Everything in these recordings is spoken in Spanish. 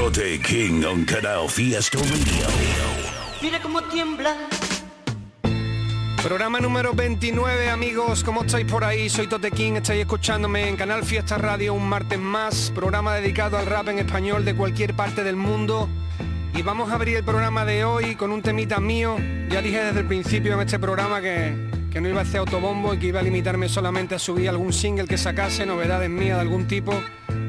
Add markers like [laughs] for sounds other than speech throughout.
Tote King on Canal Fiesta Radio. Mira cómo tiembla. Programa número 29, amigos, ¿cómo estáis por ahí? Soy Tote King, estáis escuchándome en Canal Fiesta Radio un martes más, programa dedicado al rap en español de cualquier parte del mundo. Y vamos a abrir el programa de hoy con un temita mío. Ya dije desde el principio en este programa que, que no iba a hacer autobombo y que iba a limitarme solamente a subir algún single que sacase, novedades mías de algún tipo.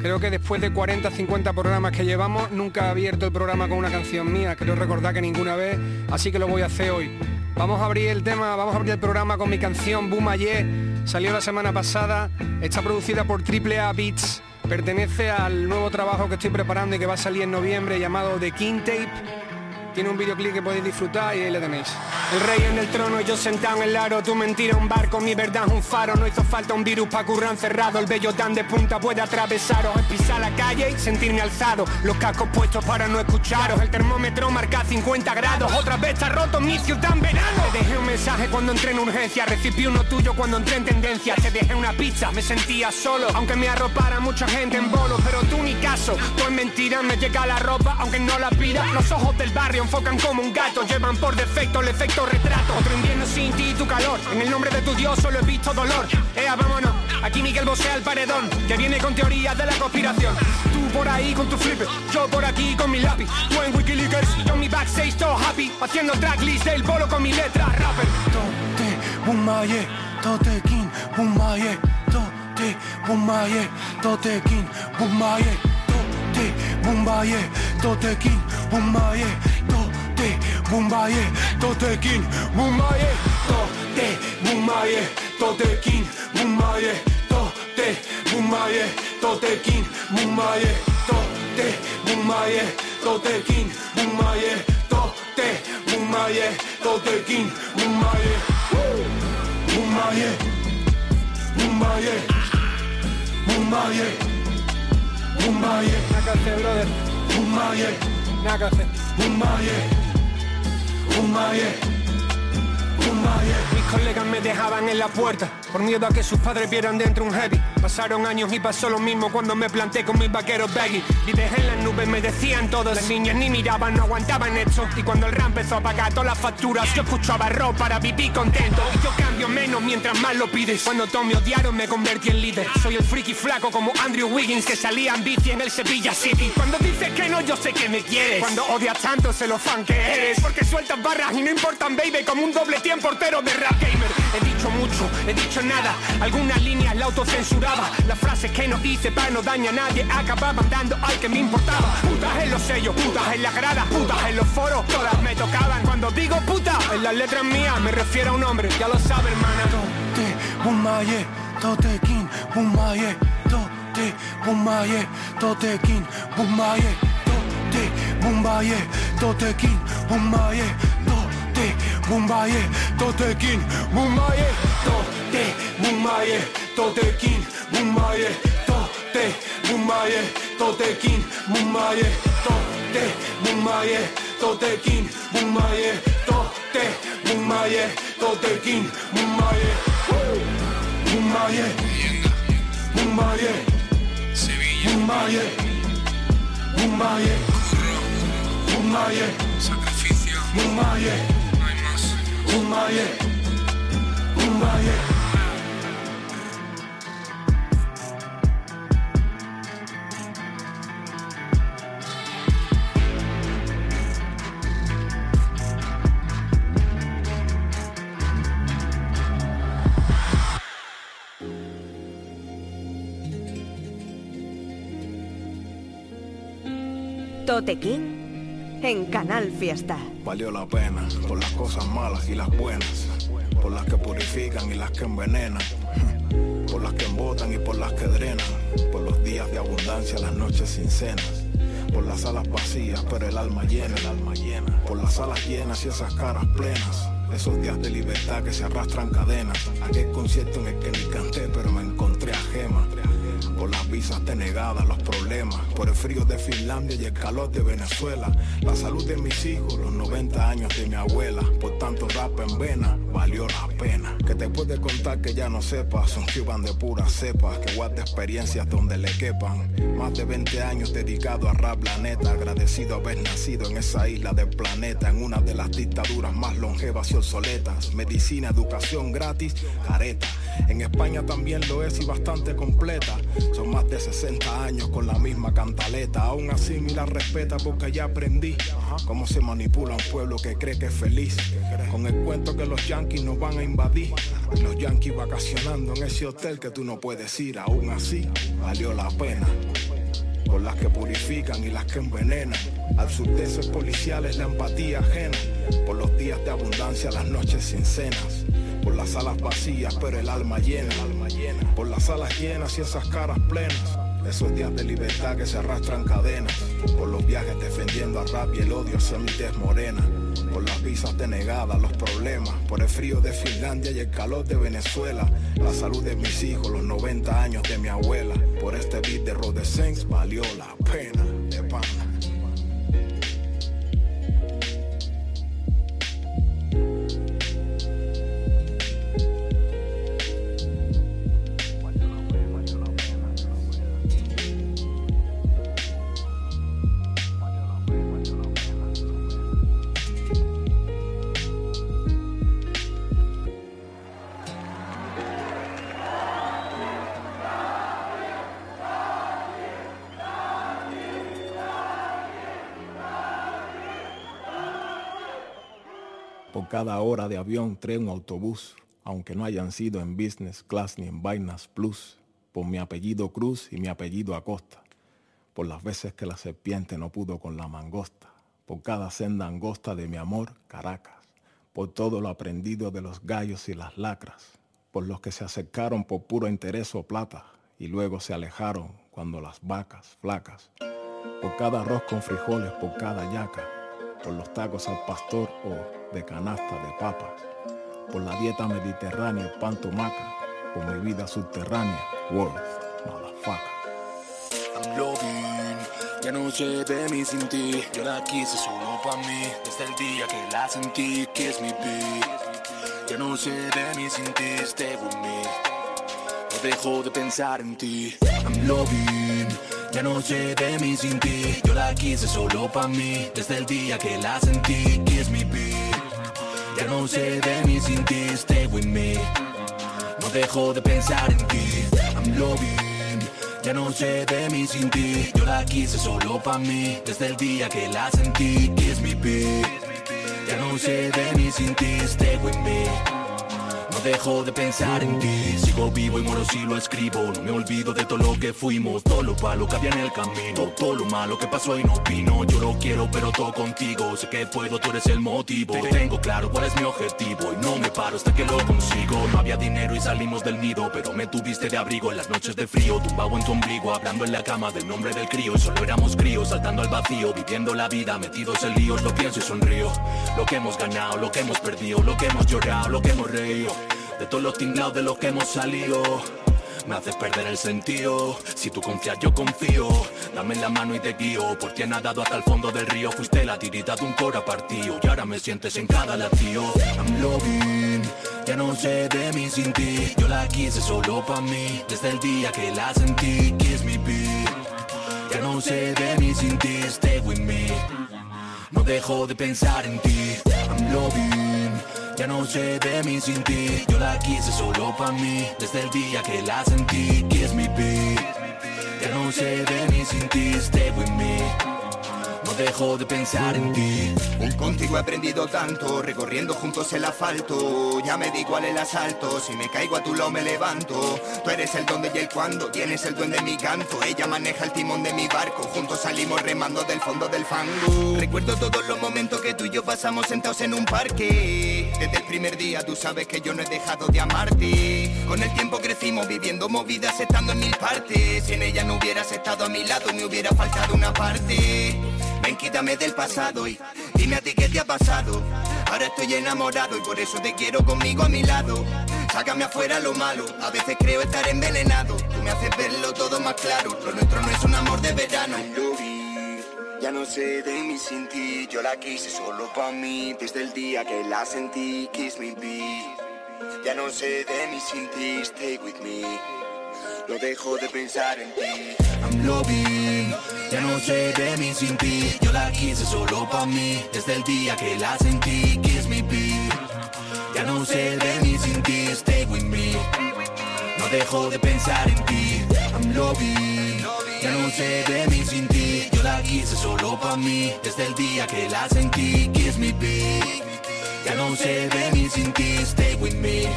Creo que después de 40, 50 programas que llevamos, nunca he abierto el programa con una canción mía, creo recordar que ninguna vez, así que lo voy a hacer hoy. Vamos a abrir el tema, vamos a abrir el programa con mi canción Boom Aye. Salió la semana pasada, está producida por Triple A Beats. Pertenece al nuevo trabajo que estoy preparando y que va a salir en noviembre llamado The King Tape. Tiene un videoclip que podéis disfrutar y ahí le tenéis. El rey en el trono yo sentado en el aro. Tu mentira un barco, mi verdad es un faro. No hizo falta un virus para currar encerrado. El bello tan de punta puede atravesaros. Es pisar la calle y sentirme alzado. Los cascos puestos para no escucharos. El termómetro marca 50 grados. Otra vez está roto mi ciudad en verano. Te dejé un mensaje cuando entré en urgencia. Recibí uno tuyo cuando entré en tendencia. Te dejé una pizza, me sentía solo. Aunque me arropara mucha gente en bolo Pero tú ni caso, pues mentira Me llega la ropa aunque no la pida Los ojos del barrio enfocan como un gato Llevan por defecto el efecto retrato. Otro invierno sin ti y tu calor En el nombre de tu Dios solo he visto dolor. Ea, vámonos, aquí Miguel Bosé al paredón Que viene con teorías de la conspiración. Tú por ahí con tu flipper Yo por aquí con mi lápiz. Tú en Wikileaks yo en mi backstage todo happy. Haciendo tracklist del bolo con mi letra rapper. Tote, bumaye, tote king, bumaye Tote, bumaye, tote king, bumaye Tote, bumaye, tote king, bumaye te mumbaye totekin mumbaye tote mumbaye totekin mumbaye tote mumbaye totekin mumbaye tote mumbaye totekin mumbaye tote mumbaye totekin mumbaye mumbaye mumbaye mumbaye mumbaye mumbaye 나가세 우마예 우마예 Mis colegas me dejaban en la puerta Por miedo a que sus padres vieran dentro un heavy. Pasaron años y pasó lo mismo cuando me planté con mis vaqueros baggy. Vives en las nubes, me decían todos. Las niñas ni miraban, no aguantaban esto. Y cuando el rap empezó a pagar todas las facturas Yo escuchaba rock para vivir contento. Y yo cambio menos mientras más lo pides. Cuando todos me odiaron me convertí en líder Soy el friki flaco como Andrew Wiggins Que salía en bici en el Sevilla City. Cuando dices que no, yo sé que me quieres. Cuando odias tanto, sé lo fan que eres. Porque sueltas barras y no importan, baby Como un doble tiempo portero de rap gamer. He dicho mucho, he dicho nada. Algunas líneas la autocensuraba. Las frases que no hice para no dañar a nadie. Acababan dando al que me importaba. Putas en los sellos, putas en las gradas Putas en los foros, todas me tocaban Cuando digo puta, en las letras mías Me refiero a un hombre, ya lo sabe hermana. Tote, bumaye, tote king, bumaye Tote, bumaye, tote king, bumaye Tote, bumaye, tote king, bumaye Tote, Mumbaie, totekin, Mumbaie, tote, Mumbaie, totekin, Mumbaie, tote, Mumbaie, totekin, Mumbaie, tote, Mumbaie, totekin, Mumbaie, tote, Mumbaie, totekin, Mumbaie, Mumbaie, Mumbaie, Mumbaie, Mumbaie, Mumbaie, sacrificio, Mumbaie. Umaye, Totequín en Canal Fiesta. Valió la pena por las cosas malas y las buenas, por las que purifican y las que envenenan, por las que embotan y por las que drenan, por los días de abundancia, las noches sin cenas. Por las alas vacías, pero el alma llena, el alma llena. Por las alas llenas y esas caras plenas. Esos días de libertad que se arrastran cadenas. Aquel concierto en el que ni canté, pero me encontré a Gema. Por las visas denegadas, los problemas. Por el frío de Finlandia y el calor de Venezuela. La salud de mis hijos, los 90 años de mi abuela. Por tanto rap en vena, valió la pena. Que te puede contar que ya no sepas. Un cuban de pura cepa. Que guarde experiencias donde le quepan. Más de 20 años dedicado a rap planeta. Agradecido haber nacido en esa isla del planeta. En una de las dictaduras más longevas y obsoletas. Medicina, educación gratis, careta. En España también lo es y bastante completa. Son más de 60 años con la misma cantaleta. Aún así mi la respeta porque ya aprendí cómo se manipula un pueblo que cree que es feliz. Con el cuento que los yanquis nos van a invadir. Los yanquis vacacionando en ese hotel que tú no puedes ir. Aún así valió la pena. Por las que purifican y las que envenenan. Al surdeces policiales la empatía ajena. Por los días de abundancia, las noches sin cenas. Por las alas vacías, pero el alma llena, Por las alas llenas y esas caras plenas. Esos días de libertad que se arrastran cadenas. Por los viajes defendiendo a rap y el odio hacia mi tez morena. Por las visas denegadas, los problemas. Por el frío de Finlandia y el calor de Venezuela. La salud de mis hijos, los 90 años de mi abuela. Por este beat de Rodescence valió la pena de pana. Cada hora de avión, tren o autobús, aunque no hayan sido en business class ni en vainas plus, por mi apellido Cruz y mi apellido Acosta, por las veces que la serpiente no pudo con la mangosta, por cada senda angosta de mi amor, Caracas, por todo lo aprendido de los gallos y las lacras, por los que se acercaron por puro interés o plata y luego se alejaron cuando las vacas flacas, por cada arroz con frijoles, por cada yaca, por los tacos al pastor o de canasta de papas, por la dieta mediterránea, pan tomaca, por mi vida subterránea, worth, motherfucker. I'm loving, ya no sé de mí sin ti, yo la quise solo pa' mí, desde el día que la sentí, que es mi beat. Ya no sé de mí sin ti, stay with me, no dejo de pensar en ti. I'm loving, ya no sé de mí sin ti, yo la quise solo pa' mí, desde el día que la sentí, es mi beat. Ya no sé de mí sin ti, stay with me. No dejo de pensar en ti. I'm loving. Ya no sé de mí sin ti. Yo la quise solo pa' mí. Desde el día que la sentí, es mi beat. Ya no sé de mí sin ti, stay with me. Dejo de pensar en ti. Sigo vivo y moro si lo escribo. No me olvido de todo lo que fuimos. Todo lo malo que había en el camino. Todo lo malo que pasó y no vino. Yo lo quiero, pero todo contigo. Sé que puedo, tú eres el motivo. Tengo claro cuál es mi objetivo. Y no me paro hasta que lo consigo. No había dinero y salimos del nido. Pero me tuviste de abrigo en las noches de frío. Tumbado en tu ombligo. Hablando en la cama del nombre del crío. Y solo éramos críos. Saltando al vacío. Viviendo la vida. Metidos en líos. Lo pienso y sonrío. Lo que hemos ganado. Lo que hemos perdido. Lo que hemos llorado. Lo que hemos reído. De todos los tinglados de los que hemos salido. Me haces perder el sentido. Si tú confías, yo confío. Dame la mano y te guío. Por ti nadado hasta el fondo del río. Fuiste la tirita de un cora partido. Y ahora me sientes en cada latido. I'm loving. Ya no sé de mí sin ti. Yo la quise solo pa' mí. Desde el día que la sentí. Kiss me, beat. Ya no sé de mí sin ti. Stay with me. No dejo de pensar en ti. I'm loving. Ya no sé de mí sin ti. Yo la quise solo pa' mí. Desde el día que la sentí. Kiss me, beat. Ya no sé de mí sin ti. Stay with me. Dejo de pensar en ti. Contigo he aprendido tanto, recorriendo juntos el asfalto. Ya me di cuál el asalto, si me caigo a tu lado me levanto. Tú eres el donde y el cuando, tienes el duende de mi canto. Ella maneja el timón de mi barco, juntos salimos remando del fondo del fango. Recuerdo todos los momentos que tú y yo pasamos sentados en un parque. Desde el primer día tú sabes que yo no he dejado de amarte. Con el tiempo crecimos viviendo movidas, estando en mil partes. Si en ella no hubieras estado a mi lado, me hubiera faltado una parte. Ven, quítame del pasado y dime a ti qué te ha pasado. Ahora estoy enamorado y por eso te quiero conmigo a mi lado. Sácame afuera lo malo, a veces creo estar envenenado. Tú me haces verlo todo más claro, lo nuestro no es un amor de verano. Ya no sé de mí sin ti, yo la quise solo para mí Desde el día que la sentí, kiss me be Ya no sé de mí sin ti, stay with me No dejo de pensar en ti. I'm loving, ya no sé de mí sin ti. Yo la quise solo para mí. Desde el día que la sentí, kiss me be Ya no sé de mí sin ti, stay with me. No dejo de pensar en ti. I'm loving. Ya no sé de mí sin ti, yo la quise solo pa' mí. Desde el día que la sentí, kiss me be Ya no sé de mí sin ti, stay with me.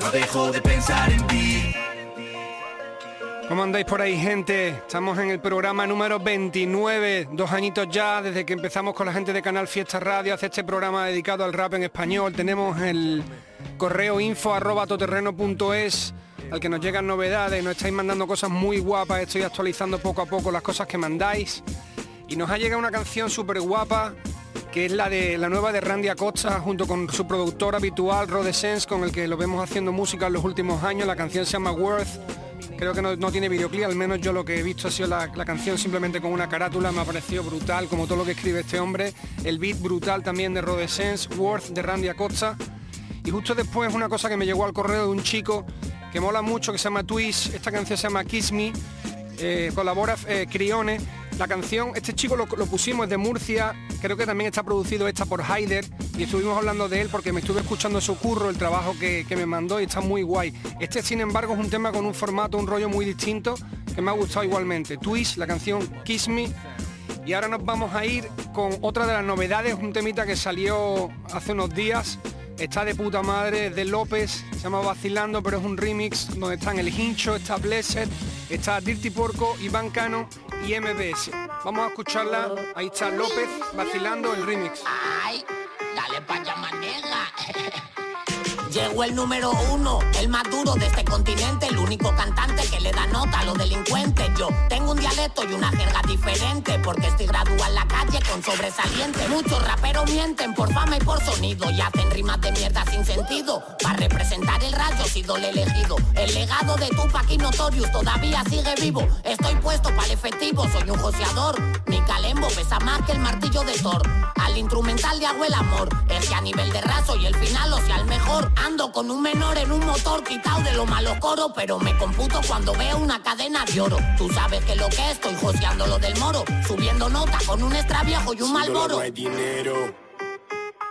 No dejo de pensar en ti ¿Cómo andáis por ahí, gente? Estamos en el programa número 29, dos añitos ya desde que empezamos con la gente de Canal Fiesta Radio, hace este programa dedicado al rap en español. Tenemos el correo info arroba toterreno.es al que nos llegan novedades, nos estáis mandando cosas muy guapas, estoy actualizando poco a poco las cosas que mandáis. Y nos ha llegado una canción súper guapa, que es la de la nueva de Randy Acosta, junto con su productor habitual, Rode Sense, con el que lo vemos haciendo música en los últimos años. La canción se llama Worth. Creo que no, no tiene videoclip, al menos yo lo que he visto ha sido la, la, canción simplemente con una carátula, me ha parecido brutal, como todo lo que escribe este hombre. El beat brutal también de Rode Sense, Worth de Randy Acosta. Y justo después una cosa que me llegó al correo de un chico que mola mucho, que se llama Twist, esta canción se llama Kiss Me, eh, colabora eh, Crione. La canción, este chico lo, pusimos de Murcia, creo que también está producido esta por Haider y estuvimos hablando de él porque me estuve escuchando su curro, el trabajo que, que, me mandó y está muy guay. Este sin embargo es un tema con un formato, un rollo muy distinto que me ha gustado igualmente. Twist, la canción Kiss Me. Y ahora nos vamos a ir con otra de las novedades, un temita que salió hace unos días, Está de puta madre, es de López, se llama Vacilando, pero es un remix donde están El Hincho, está Blessed, está Dirty Porco, Iván Cano y MBS. Vamos a escucharla, ahí está López, Vacilando, el remix. Ay, dale pa'. [laughs] Llegó el número uno, el más duro de este continente, el único cantante que le da nota a los delincuentes. Yo tengo un dialecto y una jerga diferente, porque estoy graduado en la calle con sobresaliente. Muchos raperos mienten por fama y por sonido y hacen rimas de mierda sin sentido. Para representar el rayo, sido el elegido. El legado de Tupac y Notorious todavía sigue vivo. Estoy puesto para el efectivo, soy un joseador. Mi calembo pesa más que el martillo de Thor. Al instrumental de hago el amor, es que a nivel de raso y el final, o sea, el mejor. Ando con un menor en un motor quitado de lo malo coro, pero me computo cuando veo una cadena de oro. Tú sabes que lo que estoy joseando lo del moro, subiendo nota con un extra viejo y un mal No hay dinero.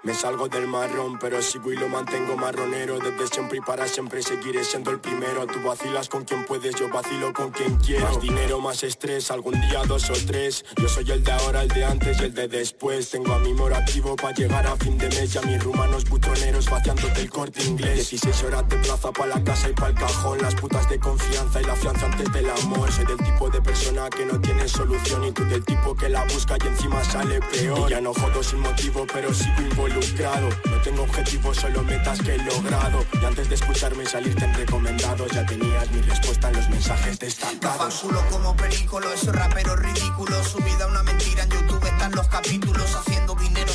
Me salgo del marrón, pero sigo y lo mantengo marronero. Desde siempre y para siempre seguiré siendo el primero. Tú vacilas con quien puedes, yo vacilo con quien quiero. Más dinero, más estrés, algún día dos o tres. Yo soy el de ahora, el de antes y el de después. Tengo a mi morativo para llegar a fin de mes. Y a mis rumanos butroneros vaciándote el corte inglés. 16 horas de plaza para la casa y para el cajón. Las putas de confianza y la fianza antes del amor. Soy del tipo de persona que no tiene solución. Y tú del tipo que la busca y encima sale peor. Y ya no jodo sin motivo, pero sigo involucrado. No tengo objetivos, solo metas que he logrado. Y antes de escucharme y salirte en recomendados, ya tenías mi respuesta en los mensajes destacados. culo como película, esos raperos ridículos. Su vida una mentira en YouTube están los capítulos. Haciendo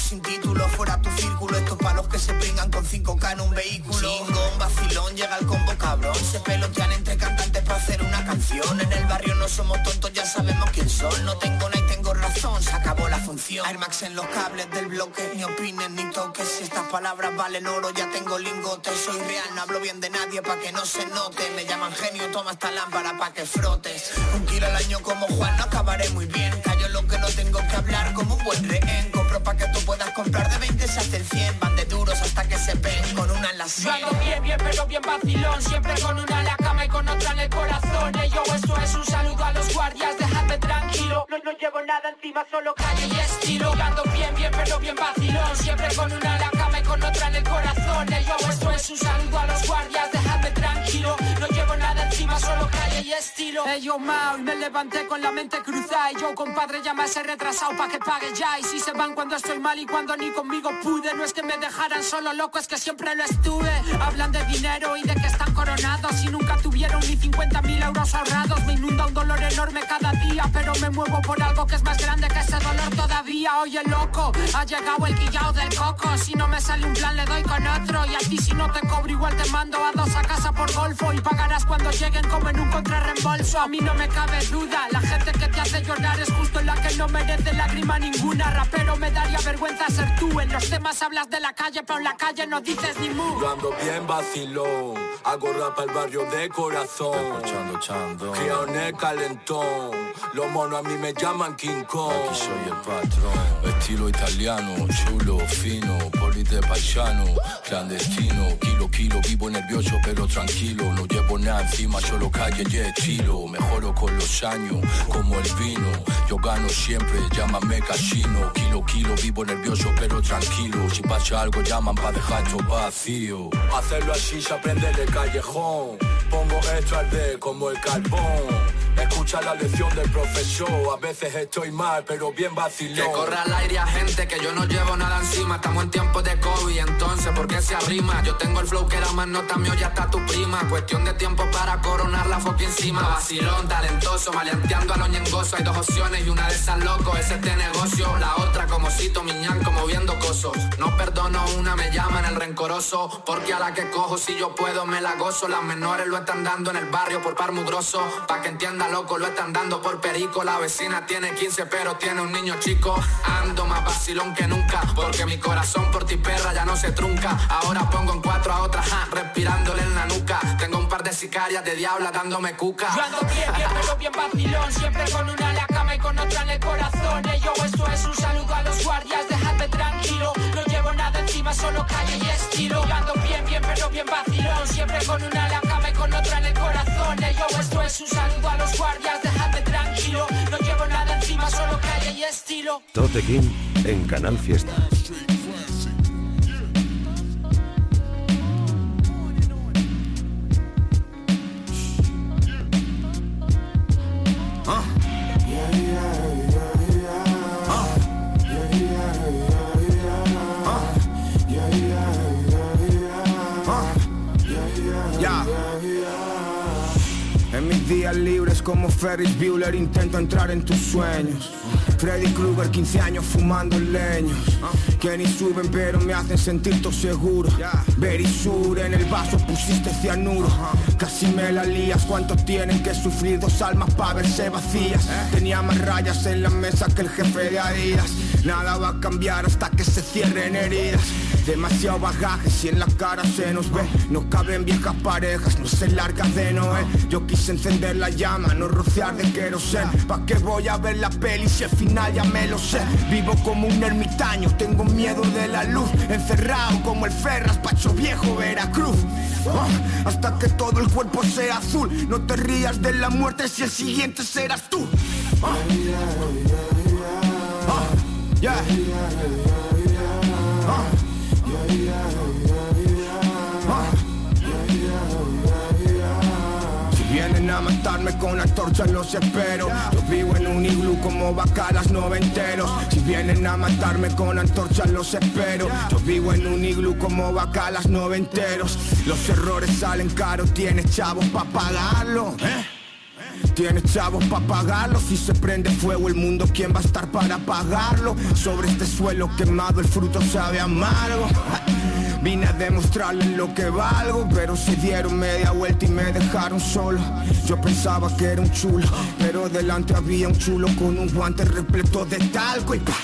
sin título, fuera tu círculo. Estos palos que se pringan con 5K en un vehículo. Chingón, vacilón, llega el combo cabrón. Se pelotean entre cantantes para hacer una canción. En el barrio no somos tontos, ya sabemos quién son. No tengo nada y tengo razón, se acabó la función. Air Max en los cables del bloque, ni opines ni toques. Si estas palabras valen oro, ya tengo lingotes. Soy real, no hablo bien de nadie pa' que no se note. Me llaman genio, toma esta lámpara pa' que frotes. Un kilo al año como Juan, no acabaré muy bien. Callo lo que no tengo que hablar como un buen rehén. Compro pa' que tú puedas comprar de 20 se hace el 100. Van de duros hasta que se ven con una en la sien. Yo bien, bien, pero bien vacilón. Siempre con una en la cama y con otra en el corazón. Yo, esto es un saludo a los guardias, dejadme tranquilo. No, no llevo nada encima, solo calle y bien vacilón. Siempre con una en la cama y con otra en el corazón. Yo, esto es un saludo a los guardias, dejadme tranquilo. No llevo nada encima, solo calle y estilo. Ey, yo, Mau, y me levanté con la mente cruzada. Y yo, compadre, ya me he retrasado pa' que pague ya. Y si se van cuando estoy mal y cuando ni conmigo pude. No es que me dejaran solo loco, es que siempre lo estuve. Hablan de dinero y de que están coronados. Y nunca tuvieron ni 50 mil euros ahorrados. Me inunda un dolor enorme cada día. Pero me muevo por algo que es más grande que ese dolor todavía. Oye, loco, ha llegado el guillao del coco. Si no me sale un plan, le doy con otro. Y a ti, si no te cobro, igual te mando a dos a casa por golfo. Y pagarás cuando lleguen como en un contrarreembolso. A mí no me cabe duda. La gente que te hace llorar es justo la que no merece lágrima ninguna. Rapero, me daría vergüenza ser tú. En los temas hablas de la calle, pero en la calle no dices ni mu. Yo ando bien vacilón, hago rap al barrio de corazón. Escuchando chando. Criado en el calentón, los monos a mí me llaman King Kong. Aquí soy el patrón. Estilo italiano, chulo, fino, polite paisano, clandestino. Kilo, kilo, vivo nervioso pero tranquilo. No llevo nada encima, solo calle y estilo. Mejoro con los años, como el vino. Yo gano siempre, llámame casino. Kilo, kilo, vivo nervioso pero tranquilo. Si pasa algo, llaman para dejar esto vacío. Hacerlo así se aprende de callejón. Pongo esto al de como el carbón. Escucha la lección del profesor. A veces estoy mal, pero bien vacilón. Que corra al aire a gente que yo no llevo nada encima. Estamos en tiempos de COVID, entonces, ¿por qué se arrima? Yo tengo el flow que era más nota mío, ya está tu prima. Cuestión de tiempo para coronar la foca encima. Vacilón, talentoso, maleanteando a los ñengosos. Hay dos opciones y una de esas loco, es de negocio. La otra, como cito miñán, como viendo cosos. No perdono una, me llaman el rencoroso. Porque a la que cojo, si yo puedo, me la gozo. Las menores lo están dando en el barrio por par mugroso. Pa' que entienda, loco, lo están dando por perico. La vecina tiene 15, pero tiene un niño chico. Ando más vacilón que nunca. Porque mi corazón por ti, perra, ya no se trunca. Ahora pongo en cuatro a otra, ja, respirándole en la nuca. Tengo un par de sicarias de diabla dándome cuca. Yo ando bien, bien, pero bien vacilón. Siempre con una en la cama y con otra en el corazón. Ey, yo, esto es un saludo a los guardias, dejadme tranquilo. No llevo nada encima, solo calle y estilo. Yo ando bien, bien, pero bien vacilón. Siempre con una en la cama y con otra en el corazón. Ey, yo, esto es un saludo a los guardias, dejadme tranquilo. No llevo nada encima, solo calle y estilo. Tote King en Canal Fiesta. Días libres como Ferris Bueller intento entrar en tus sueños. Freddy Krueger, 15 años fumando leños. Que ni suben pero me hacen sentir todo seguro. Berisur en el vaso pusiste cianuro. Casi me la lías, ¿cuántos tienen que sufrir dos almas para verse vacías? Tenía más rayas en la mesa que el jefe de Adidas. Nada va a cambiar hasta que se cierren heridas. Demasiado bagaje si en la cara se nos ve No caben viejas parejas, no se largas de Noé Yo quise encender la llama, no rociar de querosén ¿Pa' qué voy a ver la peli si al final ya me lo sé? Vivo como un ermitaño, tengo miedo de la luz Encerrado como el Ferras, Pacho Viejo, Veracruz Ah, Hasta que todo el cuerpo sea azul No te rías de la muerte si el siguiente serás tú Ah. Ah. Matarme con antorchas los espero Yo vivo en un iglú como bacalas noventeros. Si vienen a matarme con antorchas los espero. Yo vivo en un iglú como bacalas noventeros. Los errores salen caros, tienes chavos pa' pagarlo. Tienes chavos para pagarlo. Si se prende fuego el mundo ¿Quién va a estar para apagarlo? Sobre este suelo quemado el fruto sabe amargo Vine a demostrarles lo que valgo Pero se dieron media vuelta y me dejaron solo Yo pensaba que era un chulo Pero delante había un chulo con un guante repleto de talco y ¡pa!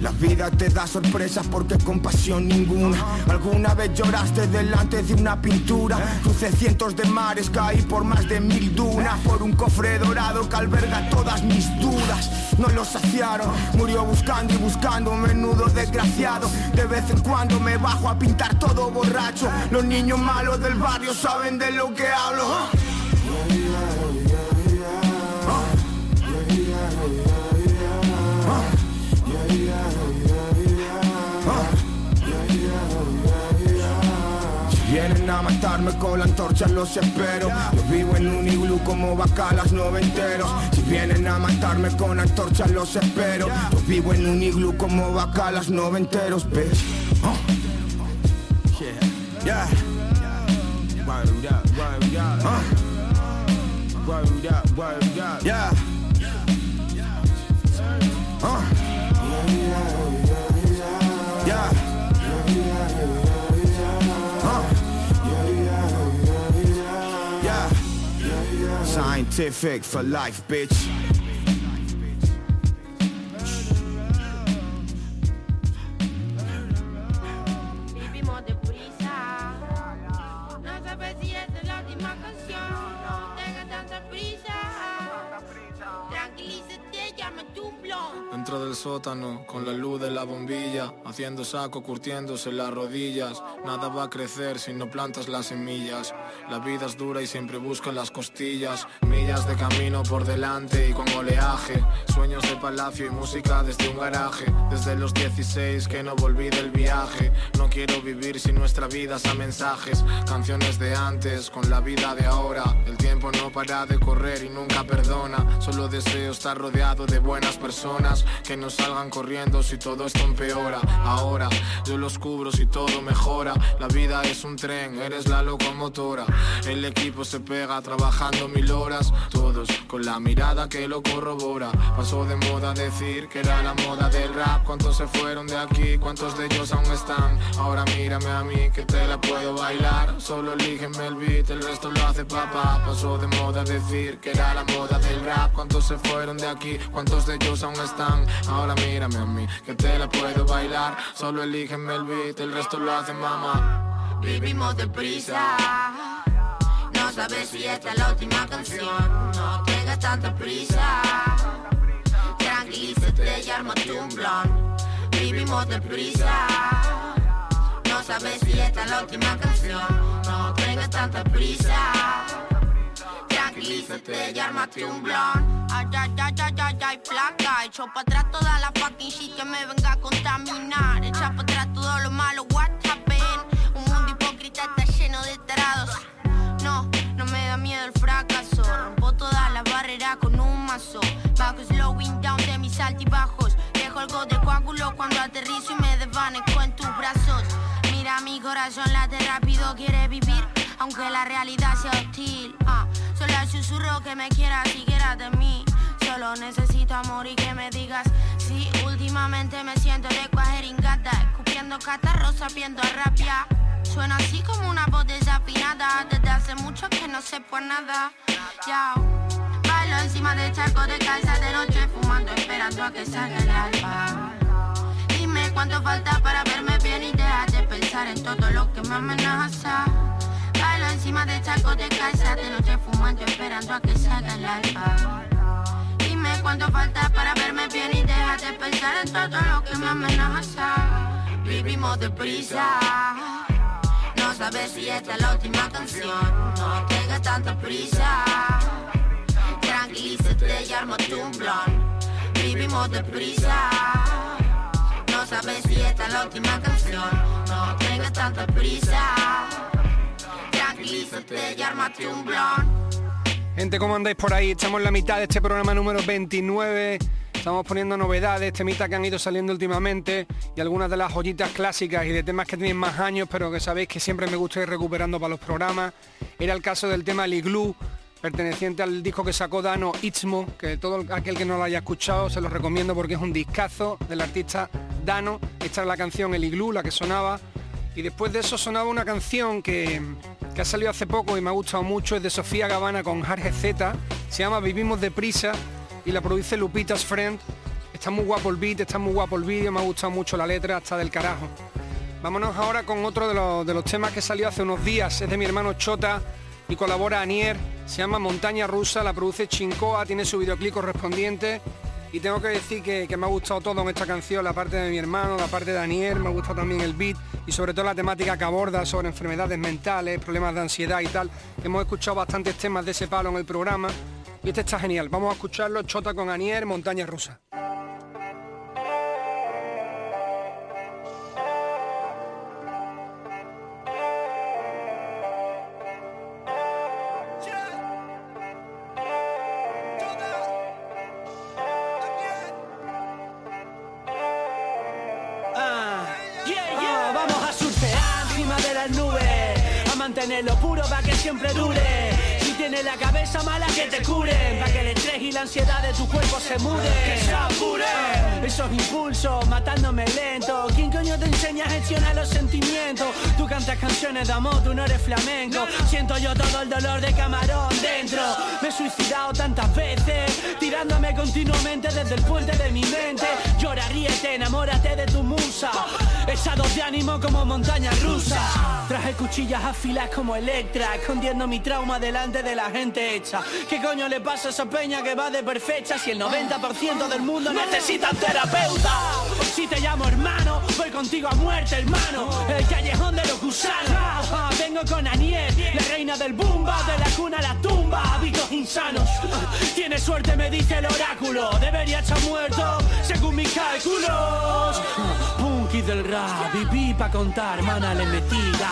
La vida te da sorpresas porque compasión ninguna. ¿Alguna vez lloraste delante de una pintura? Crucé cientos de mares, caí por más de mil dunas. Por un cofre dorado que alberga todas mis dudas. No lo saciaron, murió buscando y buscando, menudo desgraciado. De vez en cuando me bajo a pintar todo borracho. Los niños malos del barrio saben de lo que hablo. A matarme con la antorcha los espero Yo vivo en un iglú como bacalas noventeros Si vienen a matarme con antorchas los espero Yo vivo en un iglú como bacalas noventeros, ¿ves? Oh. Yeah. Uh. Yeah. Uh. Scientific for life, bitch. Dentro del sótano, con la luz de la bombilla, haciendo saco, curtiéndose las rodillas. Nada va a crecer si no plantas las semillas. La vida es dura y siempre busca las costillas. Millas de camino por delante y con oleaje. Sueños de palacio y música desde un garaje. Desde los 16 que no volví del viaje. No quiero vivir sin nuestra vida a mensajes. Canciones de antes con la vida de ahora. El tiempo no para de correr y nunca perdona. Solo deseo estar rodeado de buenas personas que no salgan corriendo si todo esto empeora. Ahora yo los cubro si todo mejora. La vida es un tren, eres la locomotora. El equipo se pega trabajando mil horas. Todos con la mirada que lo corrobora. Pasó de moda decir que era la moda del rap. ¿Cuántos se fueron de aquí? ¿Cuántos de ellos aún están? Ahora mírame a mí que te la puedo bailar. Solo elígeme el beat, el resto lo hace papá. Pasó de moda decir que era la moda del rap. ¿Cuántos se fueron de aquí? ¿Cuántos de ellos aún están? Ahora mírame a mí que te la puedo bailar. Solo elígeme el beat, el resto lo hace mamá. Vivimos deprisa. No sabes si esta es la última canción. No tengas tanta prisa. Tranquilízate y armate un blon. Vivimos deprisa. No sabes si esta es la última canción. No tengas tanta prisa. Tranquilízate y armate un blon. Ay, ay, ay, ay, ay, ay, placa. Echo pa' atrás toda la fucking shit que me venga a contaminar. Echa pa' atrás todo lo malo, what happened? Un mundo hipócrita está lleno de tarados. No, no me da miedo el fracaso. Rompo todas las barreras con un mazo. Bajo slowing down de mis altibajos. Dejo algo de coágulo cuando aterrizo y me desvanezco en tus brazos. Mira mi corazón late rápido, quiere vivir, aunque la realidad sea hostil. Ah, susurro que me quieras y quieras de mí. Solo necesito amor y que me digas Sí, últimamente me siento de cuajeringata Escupiendo catarros sabiendo a rapia Suena así como una voz desafinada. Desde hace mucho que no sé por nada. Ya. Bailo encima del charco de calza de noche Fumando esperando a que salga el alba. Dime cuánto falta para verme bien y déjate pensar en todo lo que me amenaza Encima del charco de calza de noche Fumando esperando a que salga el alba Dime cuánto falta para verme bien y déjate pensar en todo lo que me amenaza. Vivimos deprisa. No sabes si esta es la última canción. No tengas tanta prisa. Tranquilízate y armate un blon. Vivimos deprisa. No sabes si esta es la última canción. No tengas tanta prisa. Gente, ¿cómo andáis por ahí? Estamos en la mitad de este programa número 29. Estamos poniendo novedades, temitas que han ido saliendo últimamente y algunas de las joyitas clásicas y de temas que tienen más años, pero que sabéis que siempre me gusta ir recuperando para los programas. Era el caso del tema Liglu, perteneciente al disco que sacó Dano Itzmo, que todo aquel que no lo haya escuchado se lo recomiendo porque es un discazo del artista Dano. Esta es la canción El Iglú, la que sonaba. Y después de eso sonaba una canción que, que ha salido hace poco y me ha gustado mucho, es de Sofía Gavana con Jarge Z, se llama Vivimos deprisa y la produce Lupita's Friend. Está muy guapo el beat, está muy guapo el vídeo, me ha gustado mucho la letra, hasta del carajo. Vámonos ahora con otro de los, de los temas que salió hace unos días, es de mi hermano Chota y colabora Anier, se llama Montaña Rusa, la produce Chincoa, tiene su videoclip correspondiente y tengo que decir que, me ha gustado todo en esta canción, la parte de mi hermano, la parte de Daniel, me ha gustado también el beat y sobre todo la temática que aborda sobre enfermedades mentales, problemas de ansiedad y tal. Hemos escuchado bastantes temas de ese palo en el programa y este está genial. Vamos a escucharlo, Chota con Anier, Montaña Rusa. Siempre dure. Si tienes la cabeza mala, que te curen. Para que el estrés y la ansiedad de tu cuerpo se mude. Que se apure. Esos impulsos, matándome lento. ¿Quién coño te enseña a gestionar los sentimientos? Tú cantas canciones de amor, tú no eres flamenco. Siento yo todo el dolor de camarón dentro. Me he suicidado tantas veces, tirándome continuamente desde el puente de mi mente. Llora, ríete, enamórate de tu musa. Estados de ánimo como montaña rusa. Traje cuchillas afiladas como Electra, escondiendo mi trauma delante de la gente hecha. ¿Qué coño le pasa a esa peña que va de perfecta si el 90% del mundo necesita terapeuta? Si te llamo hermano, voy contigo a muerte, hermano. El callejón de los gusanos. Ah, Vengo con Aniel, la reina del bumba, de la cuna a la tumba, hábitos insanos. Tiene suerte, me dice el oráculo. Debería estar muerto, según mis cálculos. Del rap, viví pa' contar, hermana, le metida.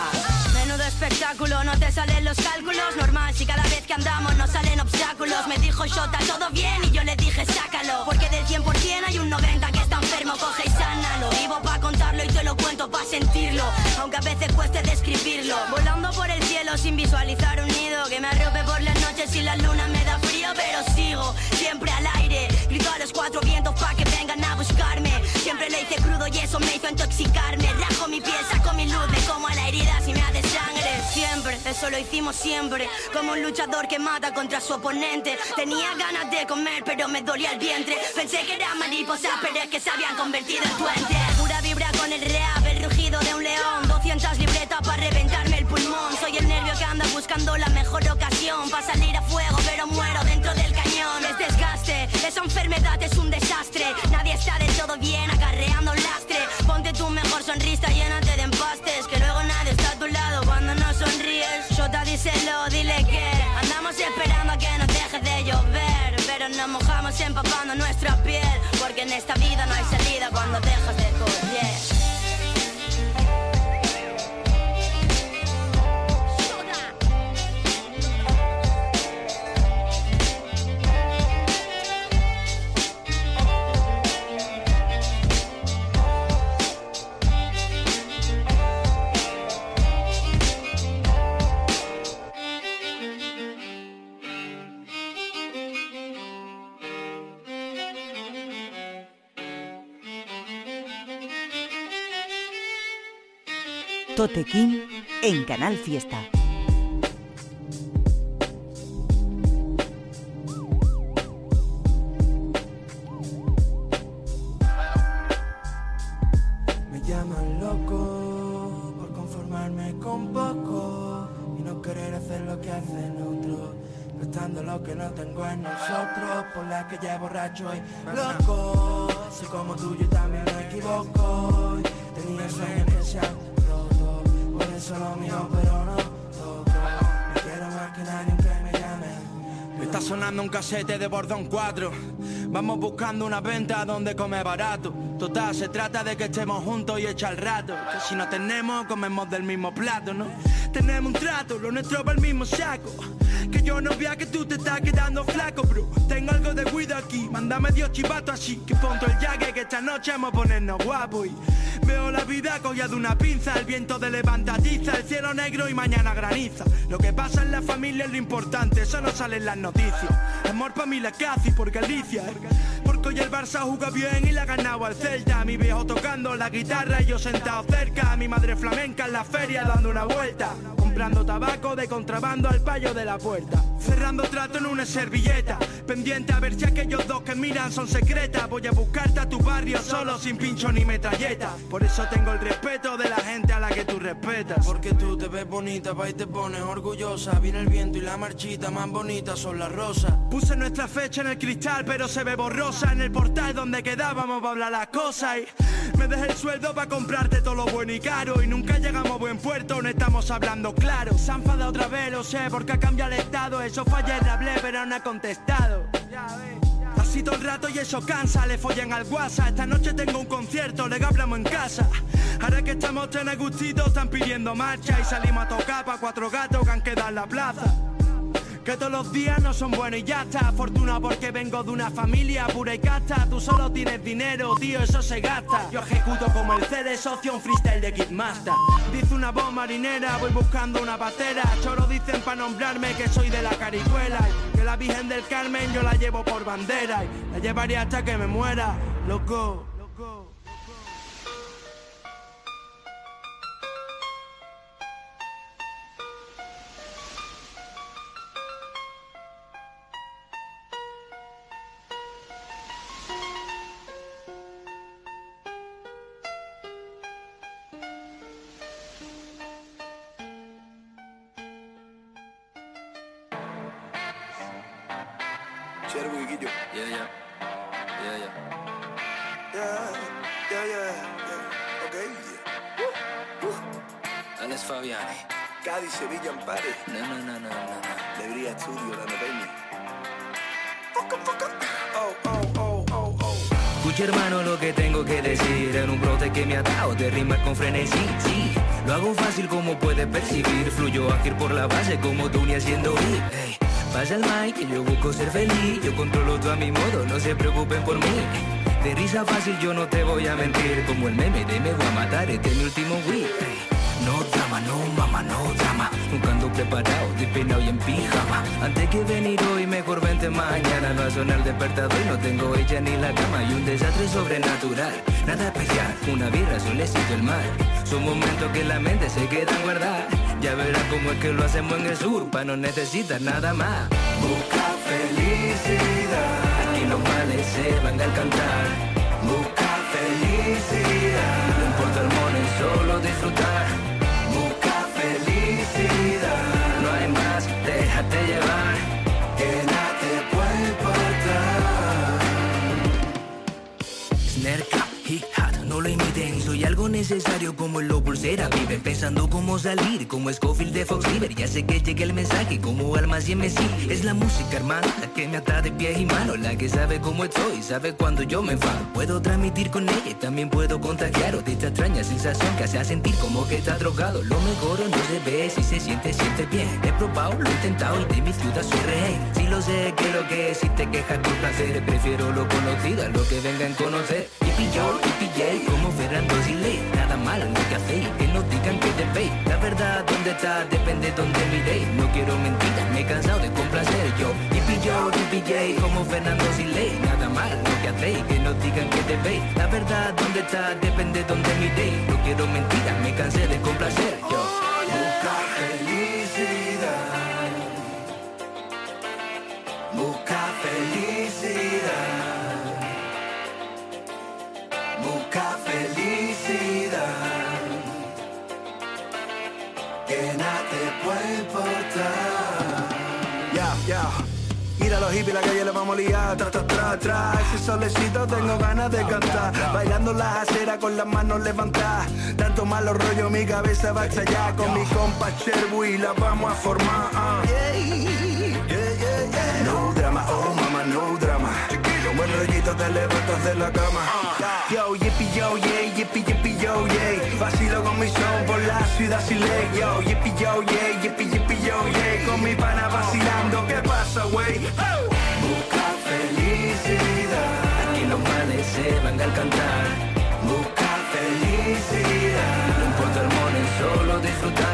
Menudo espectáculo, no te salen los cálculos. Normal, si cada vez que andamos nos salen obstáculos. Me dijo Shota, todo bien, y yo le dije sácalo Porque del 100% hay un 90 que está enfermo, coge y sánalo. Vivo pa' contarlo y te lo cuento pa' sentirlo Aunque a veces cueste describirlo. Volando por el cielo sin visualizar un nido Que me arrope por las noches y la luna me da frío Pero sigo, siempre al aire. Grito a los cuatro vientos pa' que vengan a buscarme. Siempre le hice crudo y eso me hizo intoxicarme. Rajo mi piel, saco mi luz, me como a la herida si me hace sangre. Siempre, eso lo hicimos siempre Como un luchador que mata contra su oponente. Tenía ganas de comer pero me dolía el vientre. Pensé que era mariposa pero es que se habían convertido en puente Pura vibra con el rap, el rugido de un león. 200 libretas para reventarme buscando la mejor ocasión Para salir a fuego pero muero dentro del cañón. Es desgaste, esa enfermedad es un desastre. Nadie está del todo bien acarreando un lastre. Ponte tu mejor sonrisa, llénate de empastes Que luego nadie está a tu lado cuando no sonríes. Shota, díselo, dile que Andamos esperando a que nos deje de llover Pero nos mojamos empapando nuestra piel Porque en esta vida no hay salida cuando dejas de Tote King en Canal Fiesta. Me llaman loco por conformarme con poco y no querer hacer lo que hacen otros. Gastando lo que no tengo en nosotros, por la que ya borracho y loco. Soy como tú, yo también me equivoco. Tenía sueños que se lo mío, pero no toco. Me quiero más que nadie que me llame. Está sonando un casete de bordón 4 Vamos buscando una venta donde come barato Total, se trata de que estemos juntos y echar el rato Que si no tenemos, comemos del mismo plato, ¿no? Tenemos un trato, lo nuestro va el mismo saco Que yo no vea que tú te estás quedando flaco, bro. Tengo algo de cuido aquí, mándame Dios chivato así. Que ponto el yague que esta noche vamos a ponernos guapos y Veo la vida cogida de una pinza. El viento de levantatiza, el cielo negro y mañana graniza. Lo que pasa en la familia es lo importante, eso no sale en las noticias. Amor pa' mí la casi por Galicia eh. Porque hoy el Barça juega bien y la ha ganado al Celta. Mi viejo tocando la guitarra y yo sentado cerca. Mi madre flamenca en la feria dando una vuelta. Comprando tabaco de contrabando al payo de la puerta Cerrando trato en una servilleta. Pendiente a ver si aquellos dos que miran son secretas. Voy a buscarte a tu barrio solo sin pincho ni metralleta. Por eso tengo el respeto de la gente a la que tú respetas. Porque tú te ves bonita, pa' y te pones orgullosa. Viene el viento y la marchita más bonita son las rosas. Puse nuestra fecha en el cristal, pero se ve borrosa. En el portal donde quedábamos para hablar las cosas. Y me dejé el sueldo para comprarte todo lo bueno y caro. Y nunca llegamos a buen puerto, no estamos hablando claro. Se ha enfadado otra vez, lo sé, porque ha cambiado Eso le hablé, pero no ha contestado. Así todo el rato y eso cansa, le follan al WhatsApp. Esta noche tengo un concierto, le hablamos en casa. Ahora que estamos tan a gustito, están pidiendo marcha y salimos a tocar pa' cuatro gatos que han quedado en la plaza. Que todos los días no son buenos y ya está. Fortuna porque vengo de una familia pura y casta. Tú solo tienes dinero, tío, eso se gasta. Yo ejecuto como el CD socio un freestyle de Kidmaster. Dice una voz marinera, voy buscando una patera. Choro dicen para nombrarme que soy de la caricuela. Que la Virgen del Carmen yo la llevo por bandera. Y la llevaría hasta que me muera, loco. Despertador no tengo ella ni la cama Y un desastre sobrenatural, nada especial Una birra, solecito el mar. Son momentos que la mente se queda guardar. Ya verás cómo es que lo hacemos en el sur Pa' no necesitar nada más. Busca felicidad Aquí los males se van al cantar necesario como el lo pulsera. Viven pensando cómo salir Como Scofield de Fox River. Ya sé que llegue el mensaje como alma y MC Es la música hermano La que me ata de pies y manos La que sabe cómo estoy Sabe cuando yo me enfado. Puedo transmitir con ella y También puedo contagiar. De esta extraña sensación Que hace sentir como que está drogado. Lo mejor no se ve Si se siente, siente bien. He probado, lo he intentado Y de mi ciudad soy rey. Si lo sé que lo que es Si te quejas por placer. Prefiero lo conocido a lo que vengan a conocer. Yo, yippee yay Como Fernando Siley Nada mal lo que hacéis Que no digan que te veis. La verdad dónde está Depende dónde miréis. No quiero mentiras Me he cansado de complacer yo. Yippee yo, yippee yay Como Fernando Siley. Nada mal lo que hacéis Que no digan que te veis. La verdad dónde está Depende dónde miréis. No quiero mentiras Me cansé de complacer yo los hippies, la calle le vamos a liar, tra, tra, tra, tra. Ese solecito tengo ganas de cantar. Bailando las aceras con las manos levantadas. Tanto malo rollo, mi cabeza va a estallar. Con mi compa Cherbu y la vamos a formar. ah. No drama, oh mama, no drama. Rollito te levantas de la cama. Yo, yippee, yo, yeah, yippee, yippee, yo, yeah. Vacilo con mi son por la ciudad sin ley. Yo, yippee, yo, yeah, yippee, yippee, yo, yeah. Con mi pana vacilando, ¿qué pasa, wey? Busca felicidad. Aquí los males se van al cantar. Busca felicidad. No importa el money, solo disfrutar.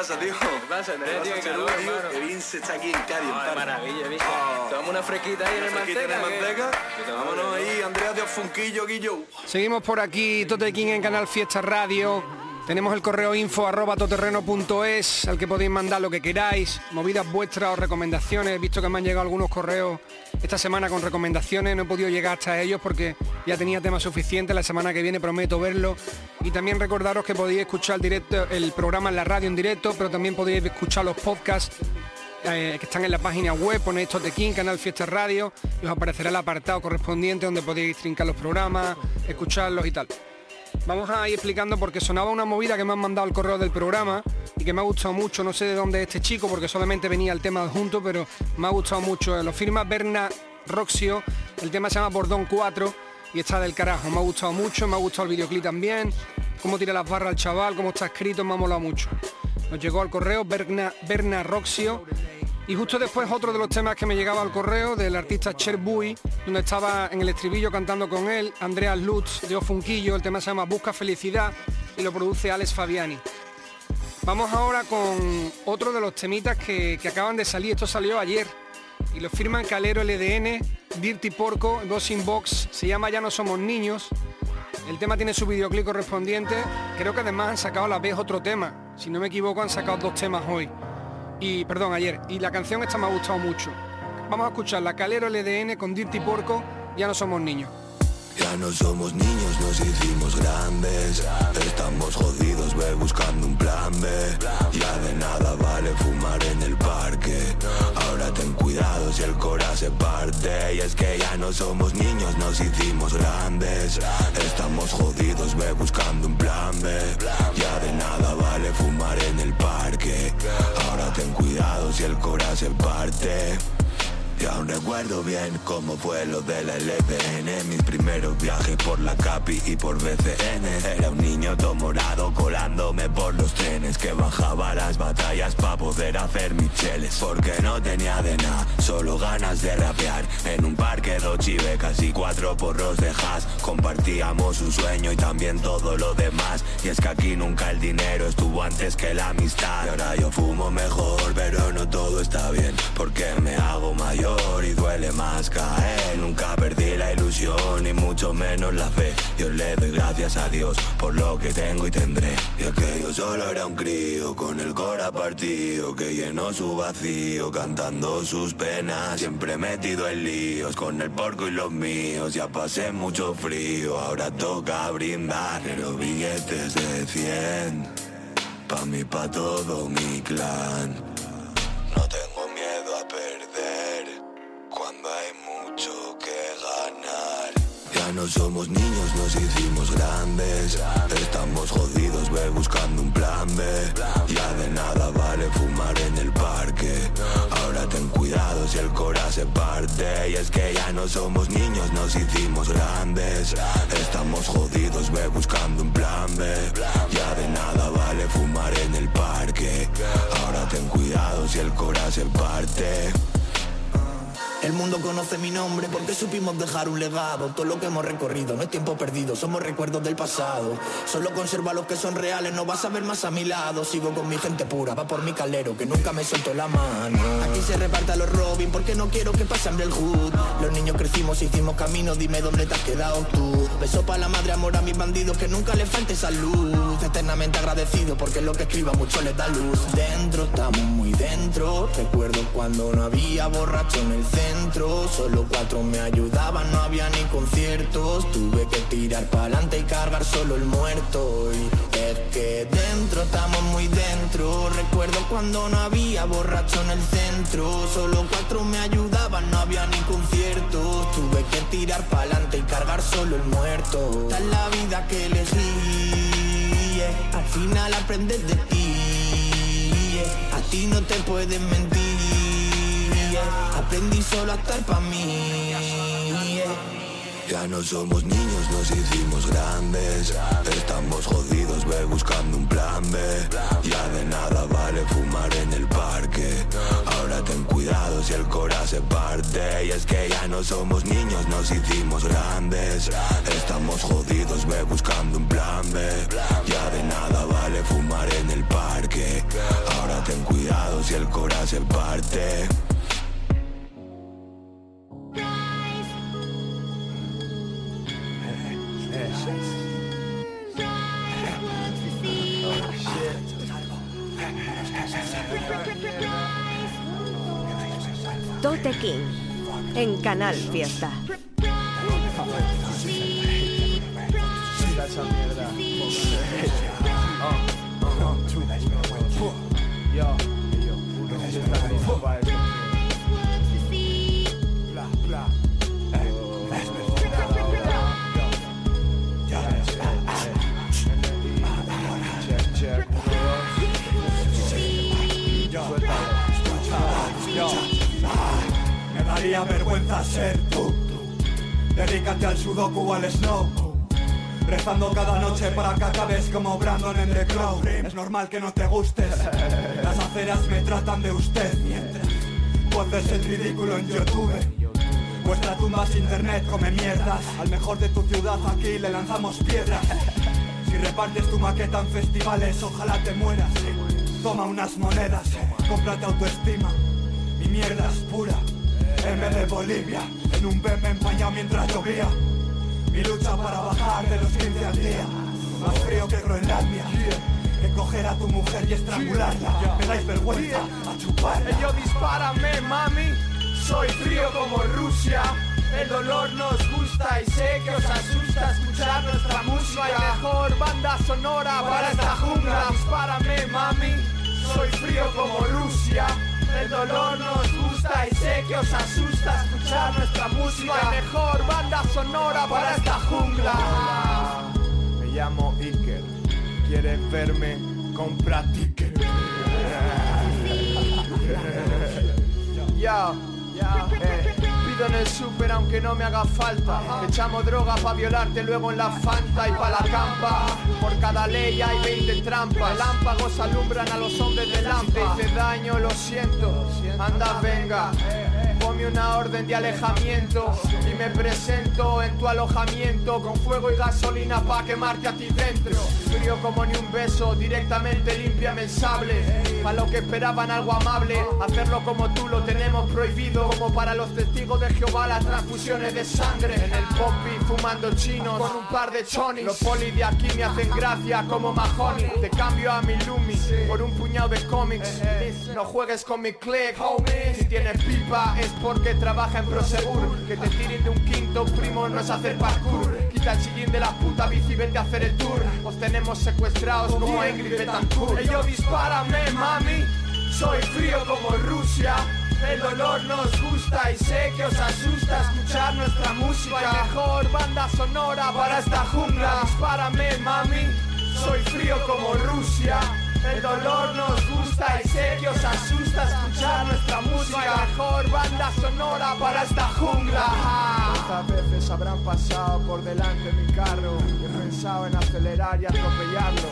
Pasa, tío? ¿Qué pasa, Andrés, tío? Qué Cherbu, calor, tío? hermano. Que Vince está aquí en Cádiz, en Ay, Parma. maravilla, bicho. Oh. Tomamos una fresquita ahí en el manteca. en el ¿qué? manteca. ¿Qué te Vámonos ahí, Andrea de Funquillo, Guillo. Seguimos por aquí, Tote King en Canal Fiesta Radio. Tenemos el correo info arroba toterreno.es al que podéis mandar lo que queráis, movidas vuestras o recomendaciones. He visto que me han llegado algunos correos esta semana con recomendaciones, no he podido llegar hasta ellos porque ya tenía tema suficiente. La semana que viene prometo verlo. Y también recordaros que podéis escuchar el, directo, el programa en la radio en directo, pero también podéis escuchar los podcasts eh, que están en la página web, ponéis Totequín, Canal Fiesta Radio, y os aparecerá el apartado correspondiente donde podéis trincar los programas, escucharlos y tal. Vamos a ir explicando porque sonaba una movida que me han mandado al correo del programa y que me ha gustado mucho, no sé de dónde es este chico porque solamente venía el tema junto, pero me ha gustado mucho. Lo firma Berna Roxio, el tema se llama Bordón 4 y está del carajo, me ha gustado mucho, me ha gustado el videoclip también, cómo tira las barras al chaval, cómo está escrito, me ha molado mucho. Nos llegó al correo Berna, Berna Roxio y justo después otro de los temas que me llegaba al correo del artista Cher Bui, donde estaba en el estribillo cantando con él, Andrea Lutz de Ofunquillo, el tema se llama Busca Felicidad y lo produce Alex Fabiani. Vamos ahora con otro de los temitas que, acaban de salir, esto salió ayer y lo firman Calero LDN, Dirty Porco, Ghost Box, se llama Ya no somos niños. El tema tiene su videoclip correspondiente, creo que además han sacado a la vez otro tema, si no me equivoco han sacado dos temas hoy y perdón, ayer. Y la canción esta me ha gustado mucho. Vamos a escuchar la Calero LDN con Dirty Porco, Ya no somos niños. Ya no somos niños, nos hicimos grandes. Estamos jodidos, ve buscando un plan B. Ya de nada vale fumar en el parque. Ahora ten cuidado si el cora se parte. Y es que ya no somos niños, nos hicimos grandes. Estamos jodidos, ve buscando un plan B. Ya de nada vale fumar en el parque. Ahora ten cuidado si el cora se parte. Y aún recuerdo bien cómo fue lo de la LPN Mis primeros viajes por la CAPI y por BCN Era un niño todo morado colándome por los trenes Que bajaba las batallas para poder hacer mis cheles Porque no tenía de nada, solo ganas de rapear. En un parque dos chivecas y cuatro porros de jazz. Compartíamos un sueño y también todo lo demás. Y es que aquí nunca el dinero estuvo antes que la amistad. Y ahora yo fumo mejor, pero no todo está bien. Porque me hago mayor y duele más caer. Nunca perdí la ilusión y mucho menos la fe. Yo le doy gracias a Dios por lo que tengo y tendré. Y es que yo solo era un crío con el cora partido que llenó su vacío cantando sus penas. Siempre metido en líos con el porco y los míos. Ya pasé mucho frío, ahora toca brindar. Pero billetes de 100 pa' mí, pa' todo mi clan. No tengo hay mucho que ganar. Ya no somos niños, nos hicimos grandes. Estamos jodidos, ve buscando un plan B. Ya de nada vale fumar en el parque. Ahora ten cuidado si el cora se parte. Y es que ya no somos niños, nos hicimos grandes. Estamos jodidos, ve buscando un plan B. Ya de nada vale fumar en el parque. Ahora ten cuidado si el cora se parte. El mundo conoce mi nombre porque supimos dejar un legado. Todo lo que hemos recorrido no es tiempo perdido, somos recuerdos del pasado. Solo conserva los que son reales, no vas a ver más a mi lado. Sigo con mi gente pura, va por mi calero que nunca me suelto la mano. Aquí se reparta los Robin porque no quiero que pase hambre el hood. Los niños crecimos, hicimos camino, dime dónde te has quedado tú. Beso para la madre, amor a mis bandidos, que nunca les falte salud. Eternamente agradecido porque lo que escriba mucho les da luz. Dentro estamos muy dentro, recuerdo cuando no había borracho en el centro. Solo cuatro me ayudaban, no había ni conciertos. Tuve que tirar para adelante y cargar solo el muerto. Y es que dentro estamos muy dentro. Recuerdo cuando no había borracho en el centro. Solo cuatro me ayudaban, no había ni conciertos. Tuve que tirar para adelante y cargar solo el muerto. Esta es la vida que elegí yeah. Al final aprendes de ti. A ti no te pueden mentir yeah. Aprendí solo a estar pa' mí Ya no somos niños, nos hicimos grandes. Estamos jodidos, ve buscando un plan B. Ya de nada vale fumar en el parque. Ahora ten cuidado si el cora se parte. Y es que ya no somos niños, nos hicimos grandes. Estamos jodidos, ve buscando un plan B. Ya de nada vale fumar en el parque. Ahora ten cuidado si el cora se parte Tote King en Canal Fiesta. Daría vergüenza ser tú. Dedícate al sudoku o al snow. Rezando cada noche para que acabes como Brandon en The Crow. Es normal que no te gustes. Las aceras me tratan de usted mientras haces el ridículo en YouTube. Vuestra tumba es internet come mierdas. Al mejor de tu ciudad aquí le lanzamos piedras. Si repartes tu maqueta en festivales, ojalá te mueras. Toma unas monedas, cómprate autoestima. Mi mierda es pura. M de Bolivia, en un BM empañado mientras llovía. Mi lucha para bajar de los 15 al día. Más frío que Groenlandia. Que coger a tu mujer y estrangularla. Me dais vergüenza a chuparla. Ello dispárame, mami. Soy frío como Rusia. El dolor nos gusta y sé que os asusta escuchar nuestra música. Hay mejor banda sonora para esta jungla. Dispárame, mami. Soy frío como Rusia. El dolor nos gusta y sé que os asusta escuchar nuestra música. No hay mejor banda sonora para esta jungla. Me llamo Iker. ¿Quieres verme? Compra ticket. [laughs] Ya, ya, eh. En el súper aunque no me haga falta. Echamos droga pa' violarte luego en la Fanta y pa' la campa. Por cada ley hay 20 trampas. Lámpagos alumbran a los hombres de lámpara. Te daño, lo siento. Anda, venga. Una orden de alejamiento y me presento en tu alojamiento con fuego y gasolina pa' quemarte a ti dentro. Frío como ni un beso, directamente límpiame el sable. A lo que esperaban algo amable, hacerlo como tú lo tenemos prohibido. Como para los testigos de Jehová las transfusiones de sangre. En el popi fumando chinos con un par de chonis. Los polis de aquí me hacen gracia como Mahoney. Te cambio a mi Lumi por un puñado de cómics. No juegues con mi click, homie. Si tienes pipa es porque trabaja en Prosegur. Que te tiren de un quinto, primo, no es hacer parkour. Quita el sillín de la puta bici vete a hacer el tour. Os tenemos secuestrados como Ingrid Betancourt. Ello dispárame, mami. Soy frío como Rusia. El dolor nos gusta y sé que os asusta escuchar nuestra música. Hay mejor banda sonora para esta jungla. Dispárame, mami. Soy frío como Rusia. El dolor nos gusta y sé que os asusta escuchar nuestra música. No mejor banda sonora para esta jungla. ¿Cuántas veces habrán pasado por delante mi carro? Y he pensado en acelerar y atropellarlo.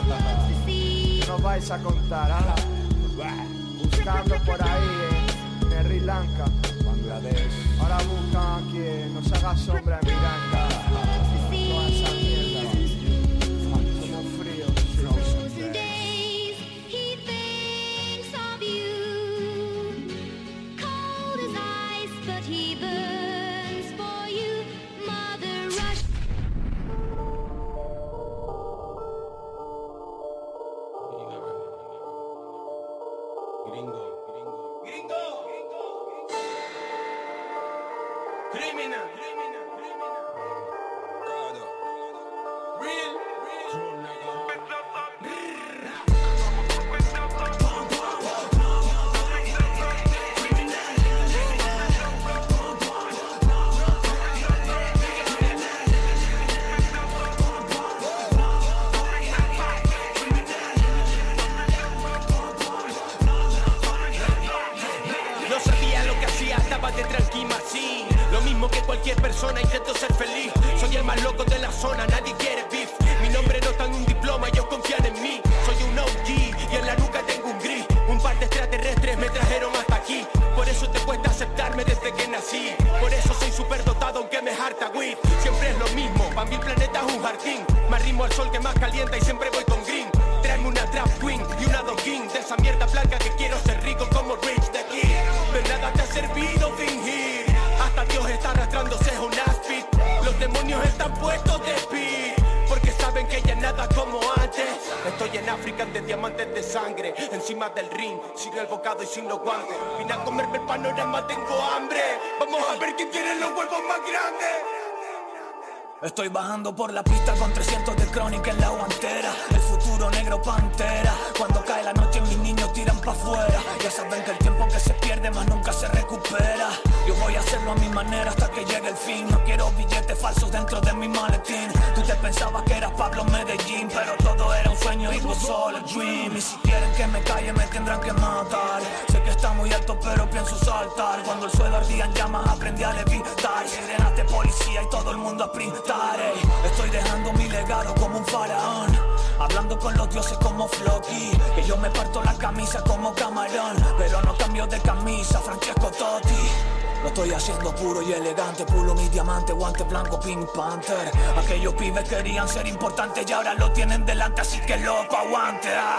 ¿Qué nos vais a contar, ah? Buscando por ahí en Sri Lanka, Bangladesh. Ahora buscan a quien nos haga sombra en Miranda. He burns Estoy bajando por la pista con 300 de crónica en la guantera. El futuro negro pantera. Cuando cae la noche mis niños tiran pa' afuera. Ya saben que el tiempo que se pierde más nunca se recupera. Yo voy a hacerlo a mi manera hasta que llegue el fin. No quiero billetes falsos dentro de mi maletín. Tú te pensabas que eras Pablo Medellín Pero todo era un sueño y all a dream. Y si quieren que me calle me tendrán que matar muy alto pero pienso saltar Cuando el suelo ardía en llamas aprendí a levitar Sirenas policía y todo el mundo a sprintar ey. Estoy dejando mi legado como un faraón Hablando con los dioses como Floki Que yo me parto la camisa como camarón Pero no cambio de camisa, Francesco Totti lo estoy haciendo puro y elegante, pulo mi diamante, guante blanco, Pink Panther. Aquellos pibes querían ser importantes y ahora lo tienen delante, así que loco, aguante. ah.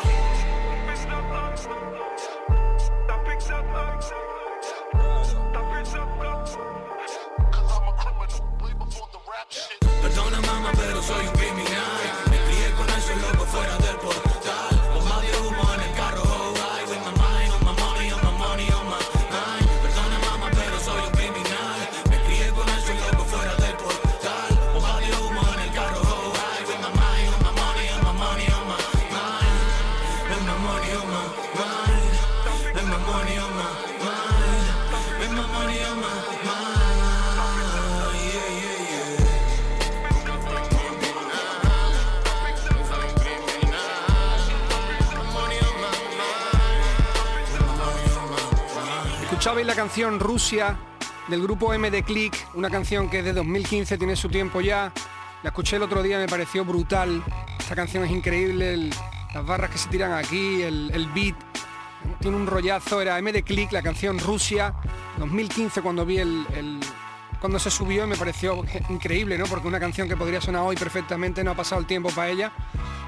La canción Rusia del grupo MD Click, una canción que es de 2015, tiene su tiempo ya. La escuché el otro día, me pareció brutal. Esta canción es increíble, las barras que se tiran aquí, el, beat. Tiene un rollazo, era MD Click, la canción Rusia, 2015 cuando vi el, cuando se subió me pareció increíble, ¿no? Porque una canción que podría sonar hoy perfectamente, no ha pasado el tiempo para ella.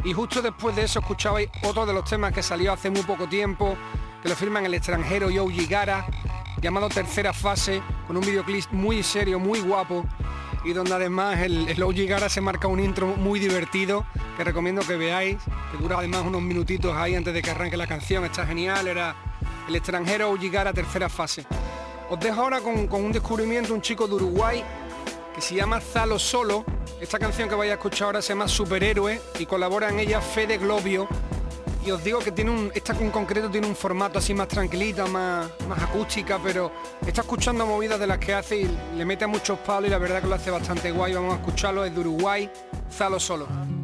Y justo después de eso escuchabais otro de los temas que salió hace muy poco tiempo, que lo firman el extranjero Yoji Gara, llamado Tercera Fase, con un videoclip muy serio, muy guapo, y donde además el, el Yoji Gara se marca un intro muy divertido, que recomiendo que veáis, que dura además unos minutitos ahí antes de que arranque la canción, está genial, era el extranjero Yoji Gara Tercera Fase. Os dejo ahora con, con un descubrimiento, un chico de Uruguay que se llama Zalo Solo. Esta canción que vais a escuchar ahora se llama Superhéroe y colabora en ella Fede Globio. Y os digo que tiene un, esta en concreto tiene un formato así más tranquilita, más, más acústica, pero está escuchando movidas de las que hace y le mete a muchos palos y la verdad que lo hace bastante guay. Vamos a escucharlo, es de Uruguay, Zalo Solo.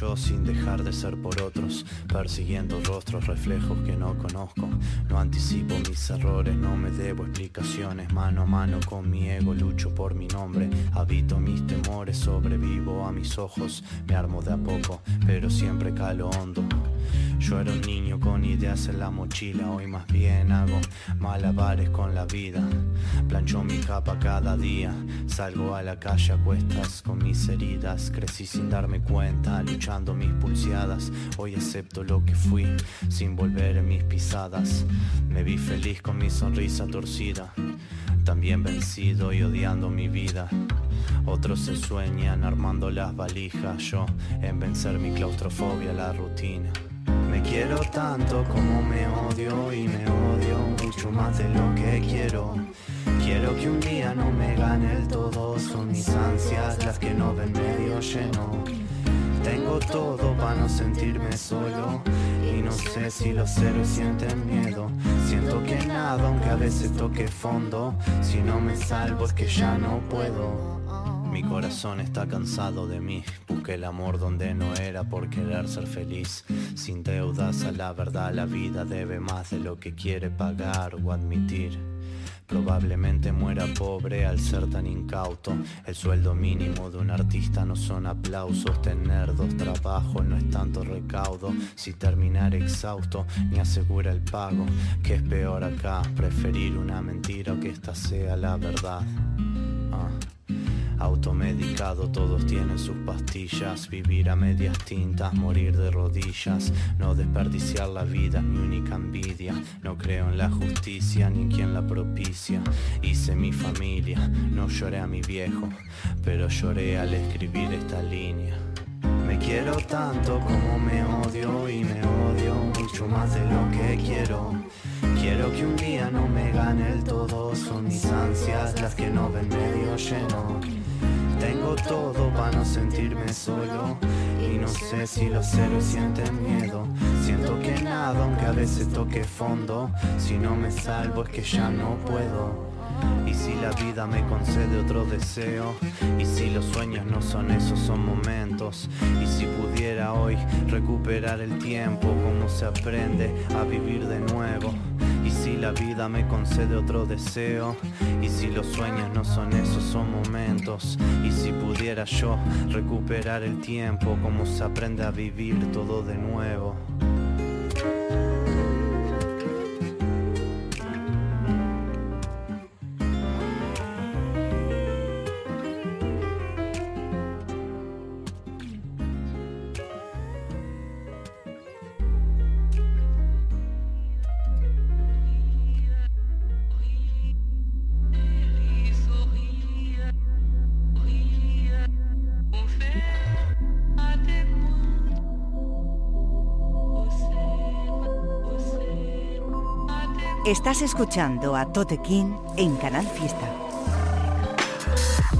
Yo sin dejar de ser por otros, persiguiendo rostros, reflejos que no conozco. No anticipo mis errores, no me debo explicaciones. Mano a mano con mi ego, lucho por mi nombre. Habito mis temores, sobrevivo a mis ojos. Me armo de a poco, pero siempre calo hondo. Yo era un niño con ideas en la mochila, hoy más bien hago malabares con la vida. Plancho mi capa cada día, salgo a la calle a cuestas con mis heridas. Crecí sin darme cuenta, luchando mis pulseadas. Hoy acepto lo que fui, sin volver en mis pisadas. Me vi feliz con mi sonrisa torcida, también vencido y odiando mi vida. Otros se sueñan armando las valijas, yo en vencer mi claustrofobia, la rutina. Me quiero tanto como me odio y me odio mucho más de lo que quiero. Quiero que un día no me gane el todo, son mis ansias las que no ven medio lleno. Tengo todo para no sentirme solo y no sé si los ceros sienten miedo. Siento que nada, aunque a veces toque fondo. Si no me salvo es que ya no puedo. Mi corazón está cansado de mí. Busqué el amor donde no era por querer ser feliz. Sin deudas a la verdad, la vida debe más de lo que quiere pagar o admitir. Probablemente muera pobre al ser tan incauto. El sueldo mínimo de un artista no son aplausos. Tener dos trabajos no es tanto recaudo. Si terminar exhausto ni asegura el pago. Que es peor acá, preferir una mentira o que esta sea la verdad. Ah. Automedicado, todos tienen sus pastillas. Vivir a medias tintas, morir de rodillas. No desperdiciar la vida, mi única envidia. No creo en la justicia ni en quien la propicia. Hice mi familia, no lloré a mi viejo, pero lloré al escribir esta línea. Me quiero tanto como me odio y me odio mucho más de lo que quiero. Quiero que un día no me gane el todo, son mis ansias las que no ven medio lleno. Tengo todo para no sentirme solo y no sé si los héroes sienten miedo. Siento que nada, aunque a veces toque fondo, si no me salvo es que ya no puedo. Y si la vida me concede otro deseo, y si los sueños no son esos, son momentos, y si pudiera hoy recuperar el tiempo, como se aprende a vivir de nuevo. Y si la vida me concede otro deseo, y si los sueños no son esos, son momentos, y si pudiera yo recuperar el tiempo, como se aprende a vivir todo de nuevo. Estás escuchando a Tote King en Canal Fiesta.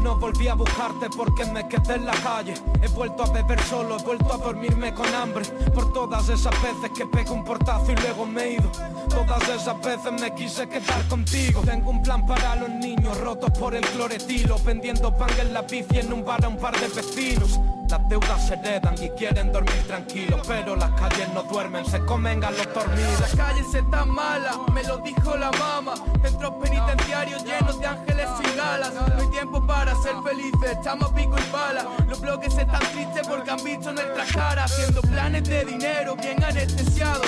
No volví a buscarte porque me quedé en la calle. He vuelto a beber solo, he vuelto a dormirme con hambre. Por todas esas veces que pego un portazo y luego me he ido. Todas esas veces me quise quedar contigo. Tengo un plan para los niños rotos por el cloretilo. Vendiendo pan en la bici en un bar a un par de vecinos. Las deudas se heredan y quieren dormir tranquilos. Pero las calles no duermen, se comen a los dormidos. Las calles están malas, me lo dijo la mamá. Centros penitenciarios llenos de ángeles sin alas. No hay tiempo para ser felices, estamos pico y pala. Los bloques están tristes porque han visto nuestra cara. Haciendo planes de dinero bien anestesiados.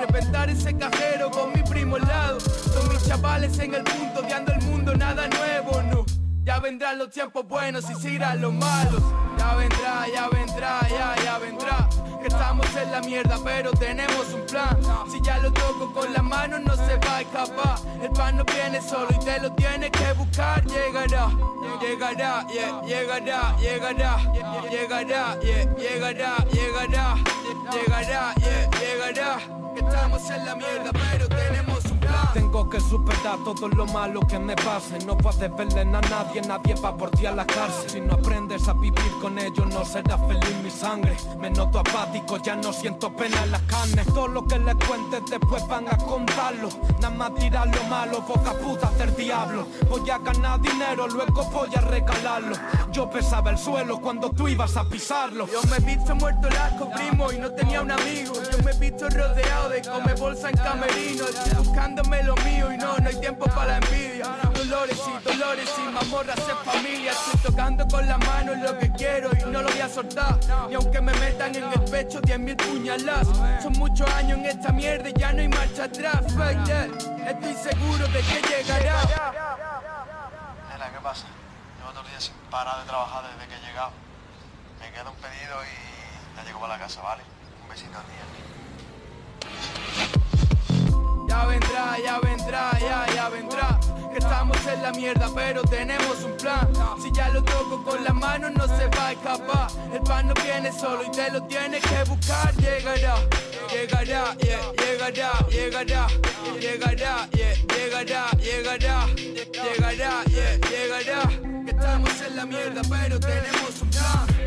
Reventar ese cajero con mi primo al lado. Con mis chavales en el punto, odiando el mundo, nada nuevo, no. Ya vendrán los tiempos buenos y se irán los malos. Ya vendrá, ya vendrá, ya, ya vendrá. Que estamos en la mierda, pero tenemos un plan. Si ya lo toco con las manos, no se va a escapar. El pan no viene solo y te lo tienes que buscar. Llegará, llegará, yeah, llegará, llegará, llegará, yeah, llegará, llegará, llegará, llegará. Que estamos en la mierda, pero tenemos. Tengo que superar todo lo malo que me pase. No puedes verle a nadie, nadie va por ti a la cárcel. Si no aprendes a vivir con ellos, no será feliz mi sangre. Me noto apático, ya no siento pena en las carnes. Todo lo que les cuentes después van a contarlo. Nada más tirar lo malo, boca puta del diablo. Voy a ganar dinero, luego voy a regalarlo. Yo pesaba el suelo cuando tú ibas a pisarlo. Yo me he visto muerto el asco, primo, y no tenía un amigo. Yo me he visto rodeado de come bolsa en camerino. Buscándome lo mío y no, no hay tiempo para la envidia. Dolores y dolores y mamorras en familia. Estoy tocando con la mano lo que quiero y no lo voy a soltar. Y aunque me metan en el pecho 10.000 puñalas, son muchos años en esta mierda y ya no hay marcha atrás. Estoy seguro de que llegará. Nena, ¿qué pasa? Llevo todo el día sin parar de trabajar desde que he llegado. Me queda un pedido y ya llego para la casa, ¿vale? Un besito a ti. Ya vendrá, ya vendrá, ya, ya vendrá. Que estamos en la mierda, pero tenemos un plan. Si ya lo toco con las manos, no se va a escapar. El pan no viene solo y te lo tienes que buscar. Llegará, llegará, yeah, llegará, llegará, llegará, yeah, llegará, llegará, llegará, yeah, llegará. Que estamos en la mierda, pero tenemos un plan.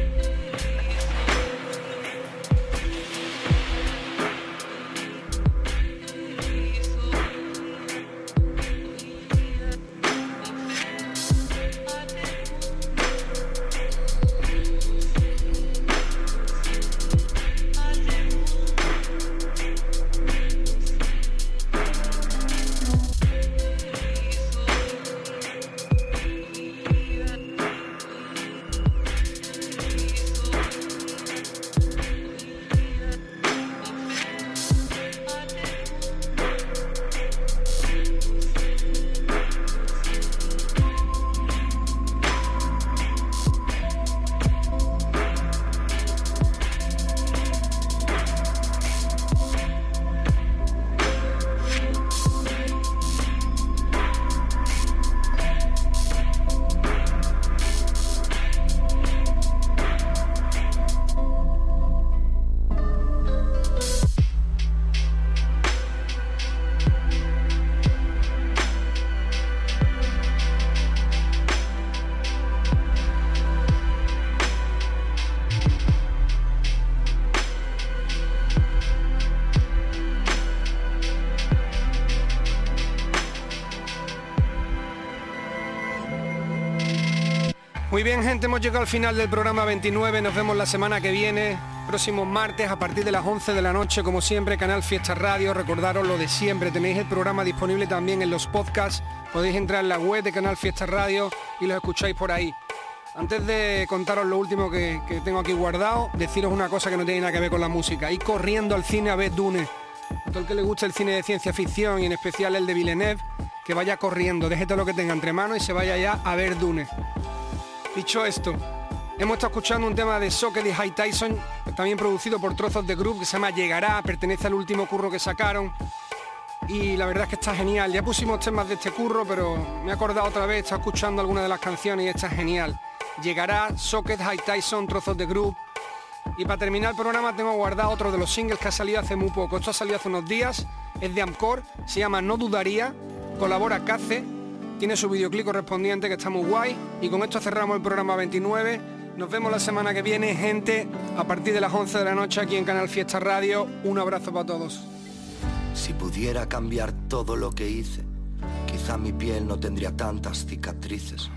Muy bien, gente, hemos llegado al final del programa 29. Nos vemos la semana que viene, próximo martes a partir de las 11 de la noche, como siempre, Canal Fiesta Radio. Recordaros lo de siempre. Tenéis el programa disponible también en los podcasts. Podéis entrar en la web de Canal Fiesta Radio y los escucháis por ahí. Antes de contaros lo último que, tengo aquí guardado, deciros una cosa que no tiene nada que ver con la música. Ir corriendo al cine a ver Dune. A todo el que le gusta el cine de ciencia ficción y en especial el de Villeneuve, que vaya corriendo, deje todo lo que tenga entre manos y se vaya ya a ver Dune. Dicho esto, hemos estado escuchando un tema de Socket y High Tyson, también producido por Trozos de Group, que se llama Llegará, pertenece al último curro que sacaron. Y la verdad es que está genial. Ya pusimos temas de este curro, pero me he acordado otra vez, estado escuchando algunas de las canciones y está genial. Llegará, Socket, High Tyson, Trozos de Group. Y para terminar el programa tengo guardado otro de los singles que ha salido hace muy poco. Esto ha salido hace unos días, es de Amcor, se llama No Dudaría, colabora Cace tiene su videoclip correspondiente que está muy guay y con esto cerramos el programa 29. Nos vemos la semana que viene, gente, a partir de las 11 de la noche aquí en Canal Fiesta Radio. Un abrazo para todos. Si pudiera cambiar todo lo que hice, quizá mi piel no tendría tantas cicatrices.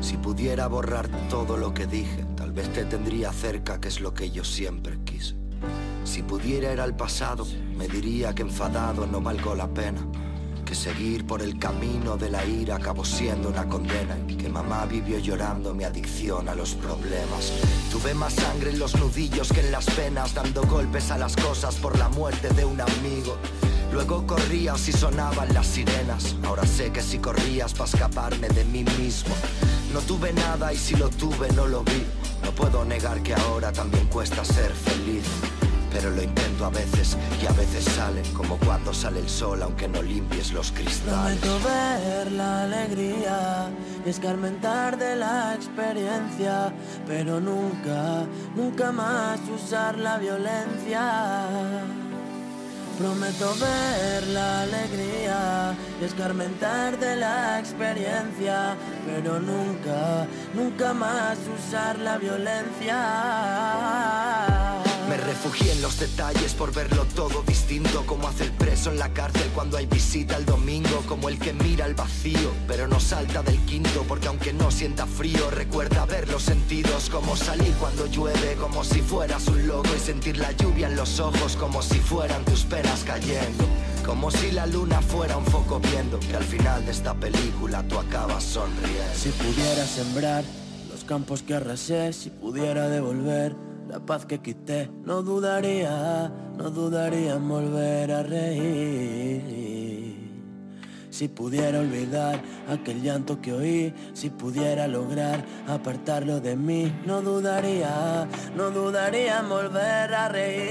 Si pudiera borrar todo lo que dije, tal vez te tendría cerca, que es lo que yo siempre quise. Si pudiera ir al pasado, me diría que enfadado no valgo la pena seguir por el camino de la ira acabó siendo una condena que mamá vivió llorando mi adicción a los problemas. Tuve más sangre en los nudillos que en las penas, dando golpes a las cosas por la muerte de un amigo. Luego corrías y sonaban las sirenas. Ahora sé que si corrías para escaparme de mí mismo. No tuve nada y si lo tuve no lo vi. No puedo negar que ahora también cuesta ser feliz pero lo intento a veces y a veces sale como cuando sale el sol aunque no limpies los cristales. Prometo ver la alegría y escarmentar de la experiencia, pero nunca, nunca más usar la violencia. Prometo ver la alegría y escarmentar de la experiencia, pero nunca, nunca más usar la violencia. Me refugié en los detalles por verlo todo distinto Como hace el preso en la cárcel cuando hay visita el domingo Como el que mira el vacío pero no salta del quinto Porque aunque no sienta frío recuerda ver los sentidos Como salir cuando llueve como si fueras un loco Y sentir la lluvia en los ojos como si fueran tus penas cayendo como si la luna fuera un foco viendo que al final de esta película tú acabas sonriendo. Si pudiera sembrar los campos que arrasé, si pudiera devolver la paz que quité, no dudaría, no dudaría en volver a reír. Si pudiera olvidar aquel llanto que oí, si pudiera lograr apartarlo de mí, no dudaría, no dudaría en volver a reír.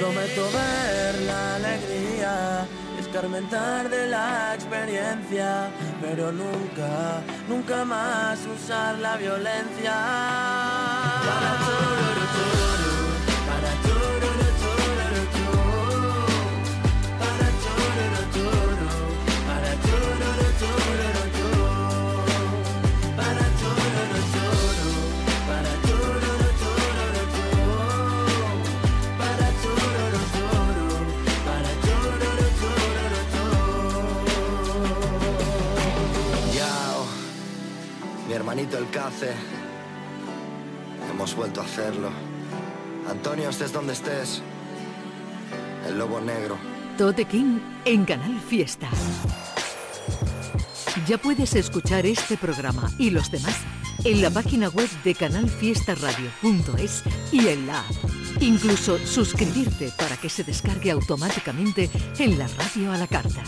Prometo ver la alegría escarmentar de la experiencia, pero nunca, nunca más usar la violencia. El Cace, hemos vuelto a hacerlo. Antonio, estés donde estés, el lobo negro. Tote King en Canal Fiesta. Ya puedes escuchar este programa y los demás en la página web de canalfiestaradio.es y en la. Incluso suscribirte para que se descargue automáticamente en la radio a la carta.